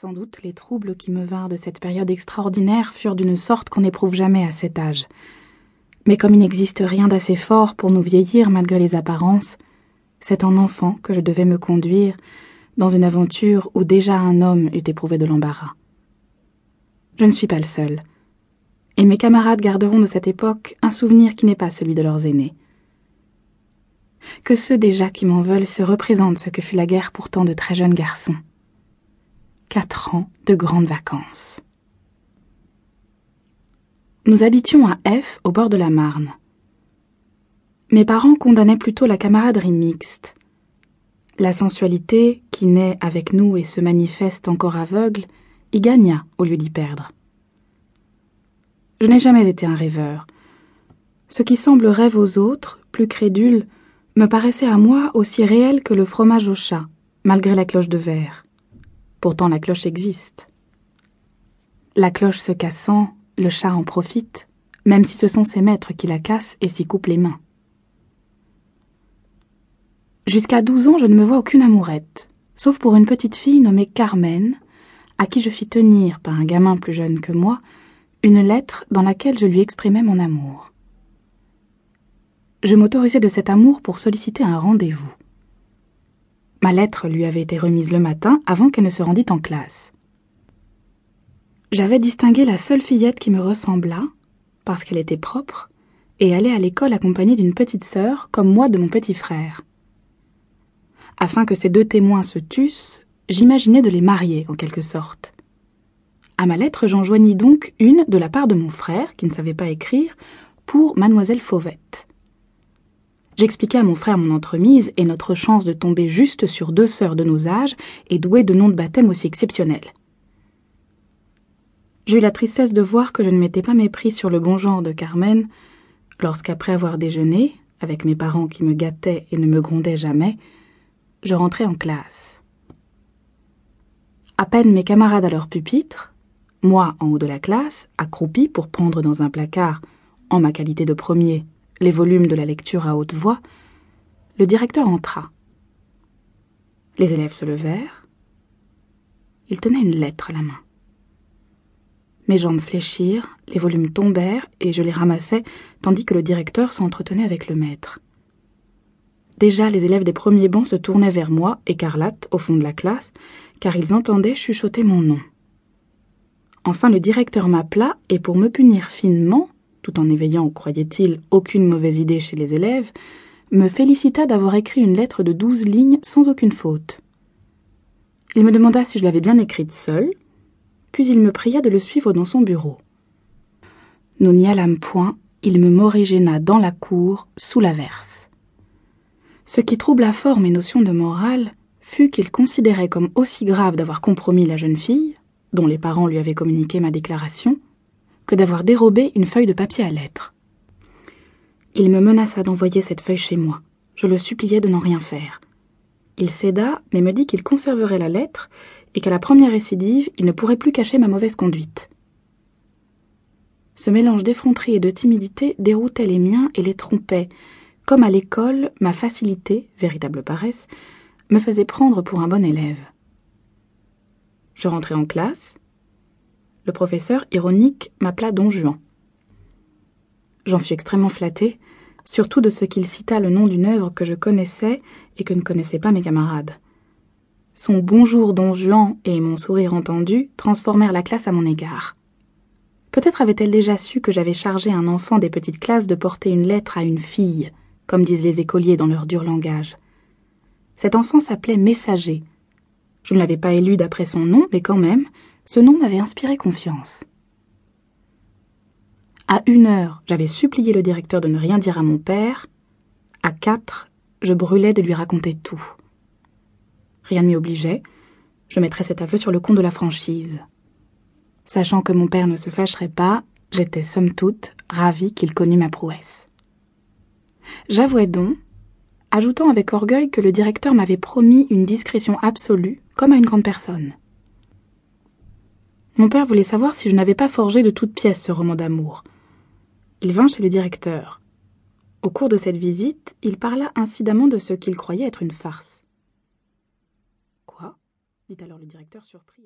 Sans doute les troubles qui me vinrent de cette période extraordinaire furent d'une sorte qu'on n'éprouve jamais à cet âge. Mais comme il n'existe rien d'assez fort pour nous vieillir malgré les apparences, c'est en enfant que je devais me conduire dans une aventure où déjà un homme eût éprouvé de l'embarras. Je ne suis pas le seul, et mes camarades garderont de cette époque un souvenir qui n'est pas celui de leurs aînés. Que ceux déjà qui m'en veulent se représentent ce que fut la guerre pour tant de très jeunes garçons. Quatre ans de grandes vacances. Nous habitions à F, au bord de la Marne. Mes parents condamnaient plutôt la camaraderie mixte. La sensualité, qui naît avec nous et se manifeste encore aveugle, y gagna au lieu d'y perdre. Je n'ai jamais été un rêveur. Ce qui semble rêve aux autres, plus crédules, me paraissait à moi aussi réel que le fromage au chat, malgré la cloche de verre. Pourtant la cloche existe. La cloche se cassant, le chat en profite, même si ce sont ses maîtres qui la cassent et s'y coupent les mains. Jusqu'à douze ans, je ne me vois aucune amourette, sauf pour une petite fille nommée Carmen, à qui je fis tenir, par un gamin plus jeune que moi, une lettre dans laquelle je lui exprimais mon amour. Je m'autorisais de cet amour pour solliciter un rendez-vous. Ma lettre lui avait été remise le matin avant qu'elle ne se rendît en classe. J'avais distingué la seule fillette qui me ressemblât, parce qu'elle était propre, et allait à l'école accompagnée d'une petite sœur, comme moi de mon petit frère. Afin que ces deux témoins se tussent, j'imaginais de les marier, en quelque sorte. À ma lettre, j'en joignis donc une de la part de mon frère, qui ne savait pas écrire, pour mademoiselle Fauvette. J'expliquai à mon frère mon entremise et notre chance de tomber juste sur deux sœurs de nos âges et douées de noms de baptême aussi exceptionnels. J'eus la tristesse de voir que je ne m'étais pas mépris sur le bon genre de Carmen, lorsqu'après avoir déjeuné, avec mes parents qui me gâtaient et ne me grondaient jamais, je rentrai en classe. À peine mes camarades à leur pupitre, moi en haut de la classe, accroupi pour prendre dans un placard, en ma qualité de premier, les volumes de la lecture à haute voix, le directeur entra. Les élèves se levèrent. Il tenait une lettre à la main. Mes jambes fléchirent, les volumes tombèrent et je les ramassai tandis que le directeur s'entretenait avec le maître. Déjà, les élèves des premiers bancs se tournaient vers moi, écarlates, au fond de la classe, car ils entendaient chuchoter mon nom. Enfin, le directeur m'appela, et pour me punir finement, tout en éveillant, croyait-il, aucune mauvaise idée chez les élèves, me félicita d'avoir écrit une lettre de douze lignes sans aucune faute. Il me demanda si je l'avais bien écrite seule, puis il me pria de le suivre dans son bureau. Nous n'y allâmes point, il me morigéna dans la cour, sous l'averse. Ce qui troubla fort mes notions de morale fut qu'il considérait comme aussi grave d'avoir compromis la jeune fille, dont les parents lui avaient communiqué ma déclaration, d'avoir dérobé une feuille de papier à lettres. Il me menaça d'envoyer cette feuille chez moi. Je le suppliai de n'en rien faire. Il céda, mais me dit qu'il conserverait la lettre et qu'à la première récidive, il ne pourrait plus cacher ma mauvaise conduite. Ce mélange d'effronterie et de timidité déroutait les miens et les trompait, comme à l'école, ma facilité, véritable paresse, me faisait prendre pour un bon élève. Je rentrai en classe. Professeur, ironique, m'appela Don Juan. J'en fus extrêmement flatté, surtout de ce qu'il cita le nom d'une œuvre que je connaissais et que ne connaissaient pas mes camarades. Son bonjour Don Juan et mon sourire entendu transformèrent la classe à mon égard. Peut-être avait-elle déjà su que j'avais chargé un enfant des petites classes de porter une lettre à une fille, comme disent les écoliers dans leur dur langage. Cet enfant s'appelait Messager. Je ne l'avais pas élu d'après son nom, mais quand même, ce nom m'avait inspiré confiance. À une heure, j'avais supplié le directeur de ne rien dire à mon père. À quatre, je brûlais de lui raconter tout. Rien ne m'y obligeait. Je mettrais cet aveu sur le compte de la franchise. Sachant que mon père ne se fâcherait pas, j'étais somme toute ravie qu'il connût ma prouesse. J'avouai donc, ajoutant avec orgueil que le directeur m'avait promis une discrétion absolue, comme à une grande personne. Mon père voulait savoir si je n'avais pas forgé de toutes pièces ce roman d'amour. Il vint chez le directeur. Au cours de cette visite, il parla incidemment de ce qu'il croyait être une farce. Quoi? dit alors le directeur surpris.